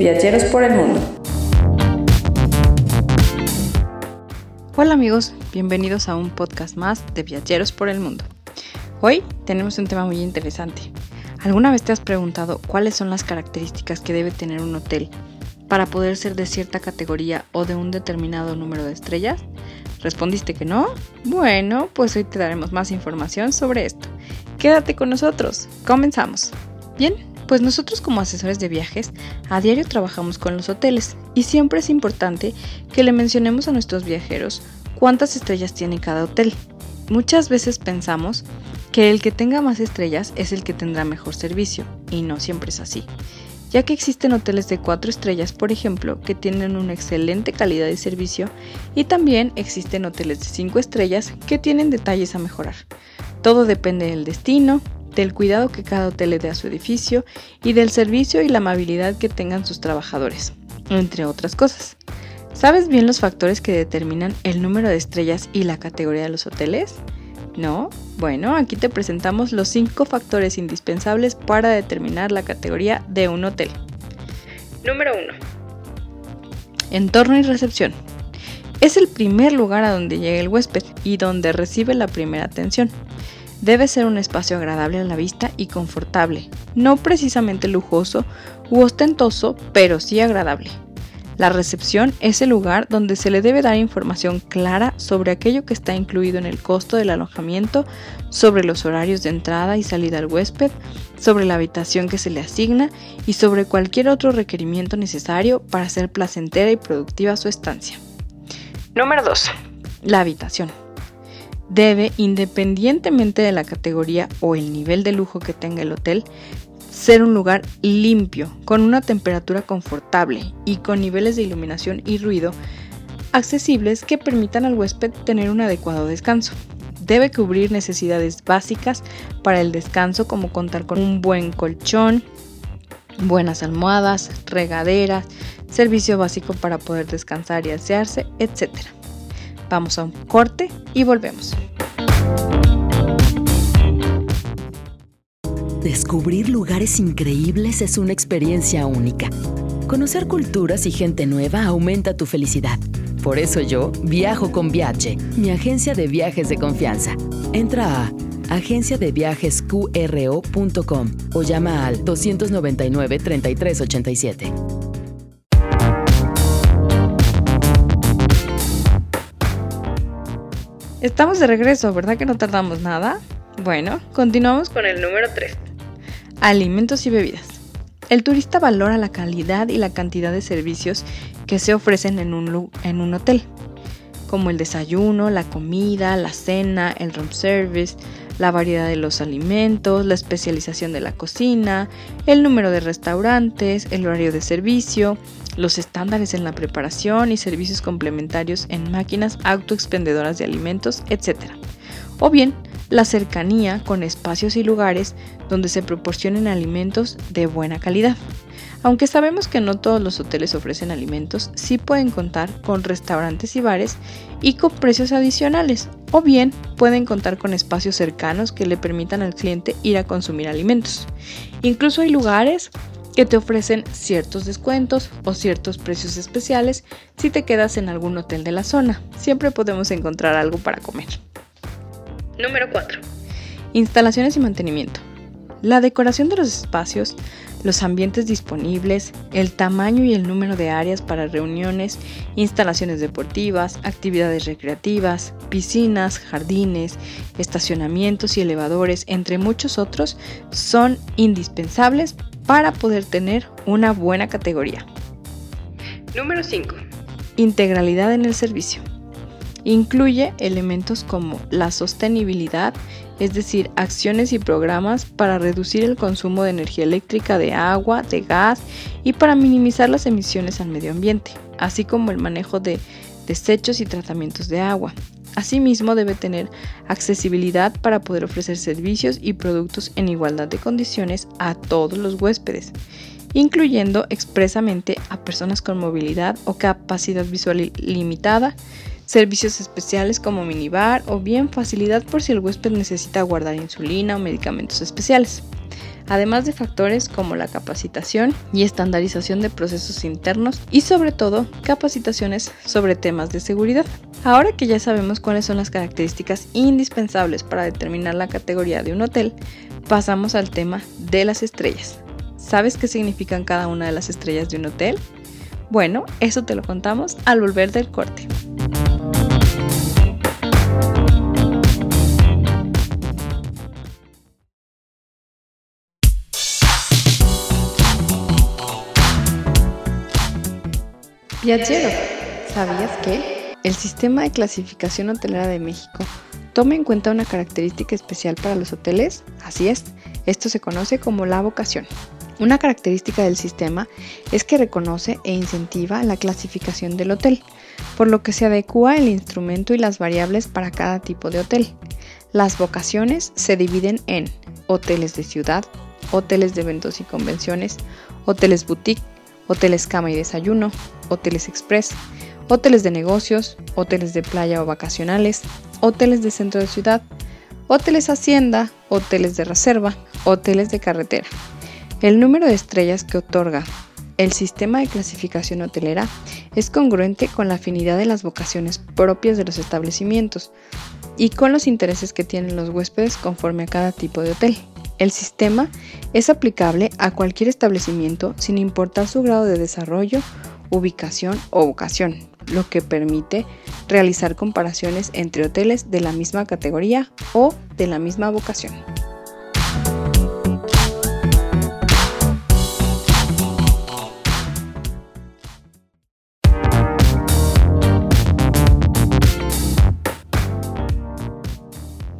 Viajeros por el Mundo. Hola amigos, bienvenidos a un podcast más de Viajeros por el Mundo. Hoy tenemos un tema muy interesante. ¿Alguna vez te has preguntado cuáles son las características que debe tener un hotel para poder ser de cierta categoría o de un determinado número de estrellas? ¿Respondiste que no? Bueno, pues hoy te daremos más información sobre esto. Quédate con nosotros. Comenzamos. Bien, pues nosotros como asesores de viajes a diario trabajamos con los hoteles y siempre es importante que le mencionemos a nuestros viajeros cuántas estrellas tiene cada hotel. Muchas veces pensamos que el que tenga más estrellas es el que tendrá mejor servicio y no siempre es así ya que existen hoteles de 4 estrellas, por ejemplo, que tienen una excelente calidad de servicio, y también existen hoteles de 5 estrellas que tienen detalles a mejorar. Todo depende del destino, del cuidado que cada hotel le dé a su edificio y del servicio y la amabilidad que tengan sus trabajadores, entre otras cosas. ¿Sabes bien los factores que determinan el número de estrellas y la categoría de los hoteles? ¿No? Bueno, aquí te presentamos los 5 factores indispensables para determinar la categoría de un hotel. Número 1. Entorno y recepción. Es el primer lugar a donde llega el huésped y donde recibe la primera atención. Debe ser un espacio agradable a la vista y confortable, no precisamente lujoso u ostentoso, pero sí agradable. La recepción es el lugar donde se le debe dar información clara sobre aquello que está incluido en el costo del alojamiento, sobre los horarios de entrada y salida al huésped, sobre la habitación que se le asigna y sobre cualquier otro requerimiento necesario para hacer placentera y productiva su estancia. Número 2. La habitación. Debe, independientemente de la categoría o el nivel de lujo que tenga el hotel, ser un lugar limpio, con una temperatura confortable y con niveles de iluminación y ruido accesibles que permitan al huésped tener un adecuado descanso. Debe cubrir necesidades básicas para el descanso como contar con un buen colchón, buenas almohadas, regaderas, servicio básico para poder descansar y asearse, etc. Vamos a un corte y volvemos. Descubrir lugares increíbles es una experiencia única. Conocer culturas y gente nueva aumenta tu felicidad. Por eso yo viajo con Viaje, mi agencia de viajes de confianza. Entra a agenciadeviajesqro.com o llama al 299 3387. Estamos de regreso, ¿verdad que no tardamos nada? Bueno, continuamos con el número 3. Alimentos y bebidas. El turista valora la calidad y la cantidad de servicios que se ofrecen en un, en un hotel, como el desayuno, la comida, la cena, el room service, la variedad de los alimentos, la especialización de la cocina, el número de restaurantes, el horario de servicio, los estándares en la preparación y servicios complementarios en máquinas autoexpendedoras de alimentos, etc. O bien, la cercanía con espacios y lugares donde se proporcionen alimentos de buena calidad. Aunque sabemos que no todos los hoteles ofrecen alimentos, sí pueden contar con restaurantes y bares y con precios adicionales, o bien pueden contar con espacios cercanos que le permitan al cliente ir a consumir alimentos. Incluso hay lugares que te ofrecen ciertos descuentos o ciertos precios especiales si te quedas en algún hotel de la zona. Siempre podemos encontrar algo para comer. Número 4. Instalaciones y mantenimiento. La decoración de los espacios, los ambientes disponibles, el tamaño y el número de áreas para reuniones, instalaciones deportivas, actividades recreativas, piscinas, jardines, estacionamientos y elevadores, entre muchos otros, son indispensables para poder tener una buena categoría. Número 5. Integralidad en el servicio. Incluye elementos como la sostenibilidad, es decir, acciones y programas para reducir el consumo de energía eléctrica, de agua, de gas y para minimizar las emisiones al medio ambiente, así como el manejo de desechos y tratamientos de agua. Asimismo, debe tener accesibilidad para poder ofrecer servicios y productos en igualdad de condiciones a todos los huéspedes, incluyendo expresamente a personas con movilidad o capacidad visual limitada, servicios especiales como minibar o bien facilidad por si el huésped necesita guardar insulina o medicamentos especiales. además de factores como la capacitación y estandarización de procesos internos y sobre todo capacitaciones sobre temas de seguridad. Ahora que ya sabemos cuáles son las características indispensables para determinar la categoría de un hotel, pasamos al tema de las estrellas. ¿Sabes qué significan cada una de las estrellas de un hotel? Bueno, eso te lo contamos al volver del corte. Viajero, ¿sabías que? El sistema de clasificación hotelera de México toma en cuenta una característica especial para los hoteles. Así es, esto se conoce como la vocación. Una característica del sistema es que reconoce e incentiva la clasificación del hotel, por lo que se adecua el instrumento y las variables para cada tipo de hotel. Las vocaciones se dividen en hoteles de ciudad, hoteles de eventos y convenciones, hoteles boutique, hoteles cama y desayuno, hoteles express, hoteles de negocios, hoteles de playa o vacacionales, hoteles de centro de ciudad, hoteles hacienda, hoteles de reserva, hoteles de carretera. El número de estrellas que otorga el sistema de clasificación hotelera es congruente con la afinidad de las vocaciones propias de los establecimientos y con los intereses que tienen los huéspedes conforme a cada tipo de hotel. El sistema es aplicable a cualquier establecimiento sin importar su grado de desarrollo, ubicación o vocación, lo que permite realizar comparaciones entre hoteles de la misma categoría o de la misma vocación.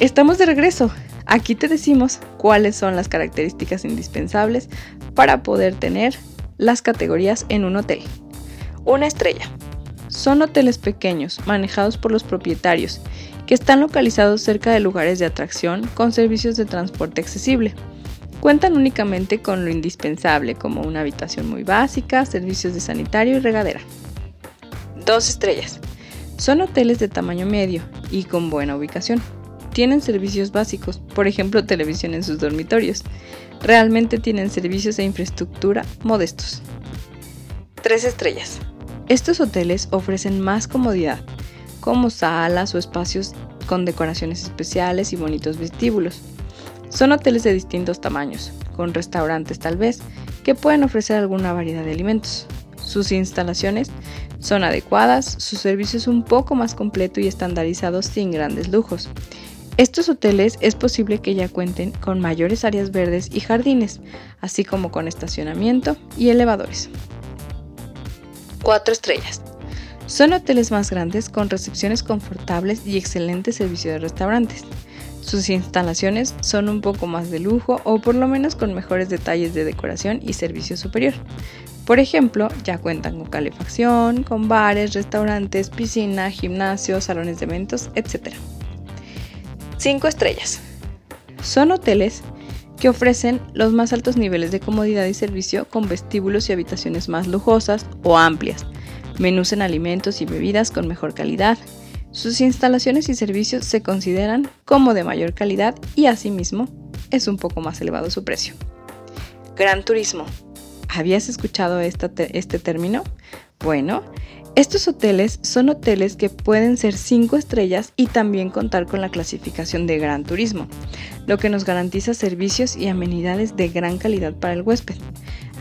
Estamos de regreso. Aquí te decimos cuáles son las características indispensables para poder tener las categorías en un hotel. Una estrella. Son hoteles pequeños, manejados por los propietarios, que están localizados cerca de lugares de atracción con servicios de transporte accesible. Cuentan únicamente con lo indispensable, como una habitación muy básica, servicios de sanitario y regadera. Dos estrellas. Son hoteles de tamaño medio y con buena ubicación tienen servicios básicos, por ejemplo televisión en sus dormitorios. Realmente tienen servicios e infraestructura modestos. 3 estrellas. Estos hoteles ofrecen más comodidad, como salas o espacios con decoraciones especiales y bonitos vestíbulos. Son hoteles de distintos tamaños, con restaurantes tal vez, que pueden ofrecer alguna variedad de alimentos. Sus instalaciones son adecuadas, su servicio es un poco más completo y estandarizado sin grandes lujos. Estos hoteles es posible que ya cuenten con mayores áreas verdes y jardines, así como con estacionamiento y elevadores. 4 estrellas. Son hoteles más grandes con recepciones confortables y excelente servicio de restaurantes. Sus instalaciones son un poco más de lujo o por lo menos con mejores detalles de decoración y servicio superior. Por ejemplo, ya cuentan con calefacción, con bares, restaurantes, piscina, gimnasio, salones de eventos, etc. 5 estrellas. Son hoteles que ofrecen los más altos niveles de comodidad y servicio con vestíbulos y habitaciones más lujosas o amplias, menús en alimentos y bebidas con mejor calidad. Sus instalaciones y servicios se consideran como de mayor calidad y asimismo es un poco más elevado su precio. Gran turismo. ¿Habías escuchado este término? Bueno, estos hoteles son hoteles que pueden ser 5 estrellas y también contar con la clasificación de gran turismo, lo que nos garantiza servicios y amenidades de gran calidad para el huésped.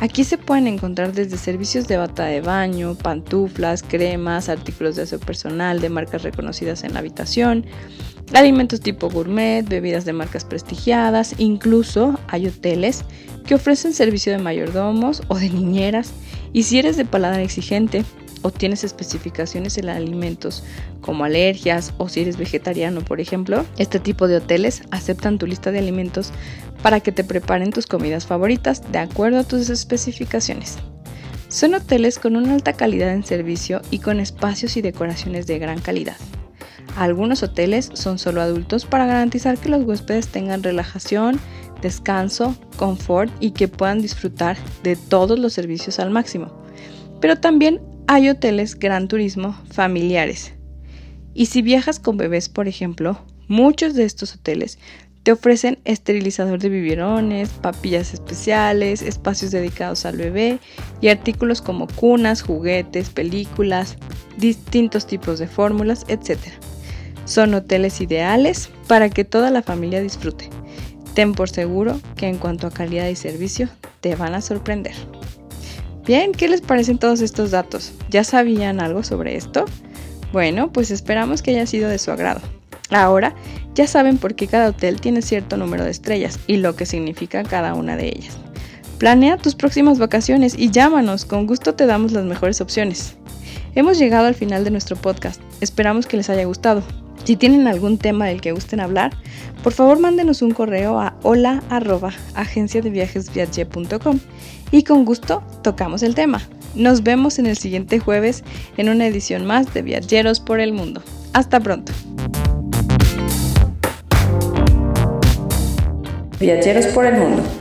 Aquí se pueden encontrar desde servicios de bata de baño, pantuflas, cremas, artículos de aseo personal de marcas reconocidas en la habitación, alimentos tipo gourmet, bebidas de marcas prestigiadas, incluso hay hoteles que ofrecen servicio de mayordomos o de niñeras y si eres de paladar exigente, o tienes especificaciones en alimentos como alergias o si eres vegetariano, por ejemplo, este tipo de hoteles aceptan tu lista de alimentos para que te preparen tus comidas favoritas de acuerdo a tus especificaciones. Son hoteles con una alta calidad en servicio y con espacios y decoraciones de gran calidad. Algunos hoteles son solo adultos para garantizar que los huéspedes tengan relajación, descanso, confort y que puedan disfrutar de todos los servicios al máximo. Pero también hay hoteles Gran Turismo familiares. Y si viajas con bebés, por ejemplo, muchos de estos hoteles Te ofrecen esterilizador de biberones, papillas especiales, espacios dedicados al bebé y artículos como cunas, juguetes, películas, distintos tipos de fórmulas, etc. Son hoteles ideales para que toda la familia disfrute. Ten por seguro que en cuanto a calidad y servicio te van a sorprender. Bien, ¿qué les parecen todos estos datos? ¿Ya sabían algo sobre esto? Bueno, pues esperamos que haya sido de su agrado. Ahora ya saben por qué cada hotel tiene cierto número de estrellas y lo que significa cada una de ellas. Planea tus próximas vacaciones y llámanos, con gusto te damos las mejores opciones. Hemos llegado al final de nuestro podcast, esperamos que les haya gustado. Si tienen algún tema del que gusten hablar, por favor mándenos un correo a hola y con gusto tocamos el tema. Nos vemos en el siguiente jueves en una edición más de Viajeros por el Mundo. Hasta pronto. Viajeros por el Mundo